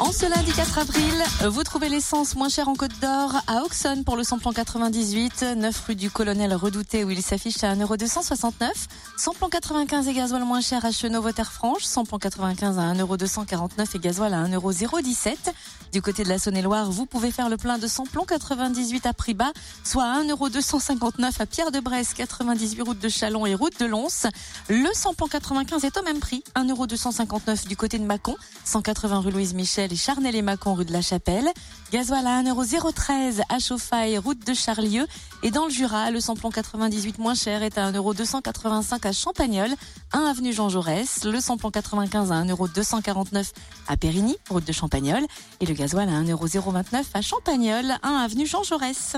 En ce lundi 4 avril, vous trouvez l'essence moins chère en Côte d'Or à Auxonne pour le samplon 98, 9 rue du Colonel Redouté où il s'affiche à 1,269€. Samplon 95 et gasoil moins cher à Chenot-Terre-Franche, samplon 95 à 1,249€ et gasoil à 1,017€. Du côté de la Saône-et-Loire, vous pouvez faire le plein de samplon 98 à prix bas, soit à 1,259€ à Pierre-de-Bresse, 98 route de Chalon et route de Lons. Le samplon 95 est au même prix, 1,259€ du côté de Mâcon, 180 rue Louise Michel et Charnel et Mâcon rue de la Chapelle. Gasoil à 1,013€ à Chauffaille, route de Charlieu. Et dans le Jura, le samplon 98 moins cher est à 1,285€ à Champagnol, 1 avenue Jean Jaurès. Le samplon 95 à 1,249€ à Périgny, route de Champagnol. Et le gasoil à 1,029€ à Champagnol, 1 avenue Jean Jaurès.